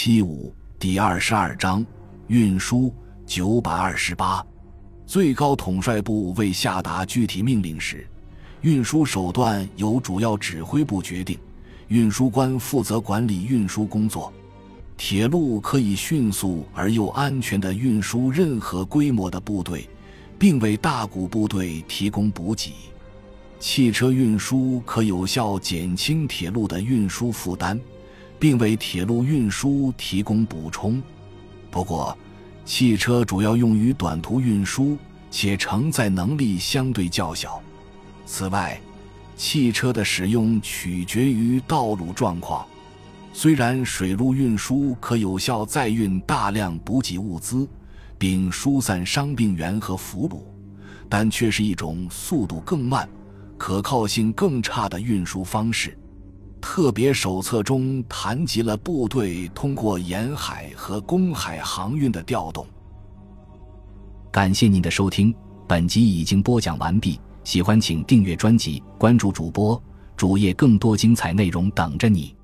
七五第二十二章运输九百二十八，最高统帅部未下达具体命令时，运输手段由主要指挥部决定，运输官负责管理运输工作。铁路可以迅速而又安全地运输任何规模的部队，并为大股部队提供补给。汽车运输可有效减轻铁路的运输负担。并为铁路运输提供补充。不过，汽车主要用于短途运输，且承载能力相对较小。此外，汽车的使用取决于道路状况。虽然水路运输可有效载运大量补给物资，并疏散伤病员和俘虏，但却是一种速度更慢、可靠性更差的运输方式。特别手册中谈及了部队通过沿海和公海航运的调动。感谢您的收听，本集已经播讲完毕。喜欢请订阅专辑，关注主播主页，更多精彩内容等着你。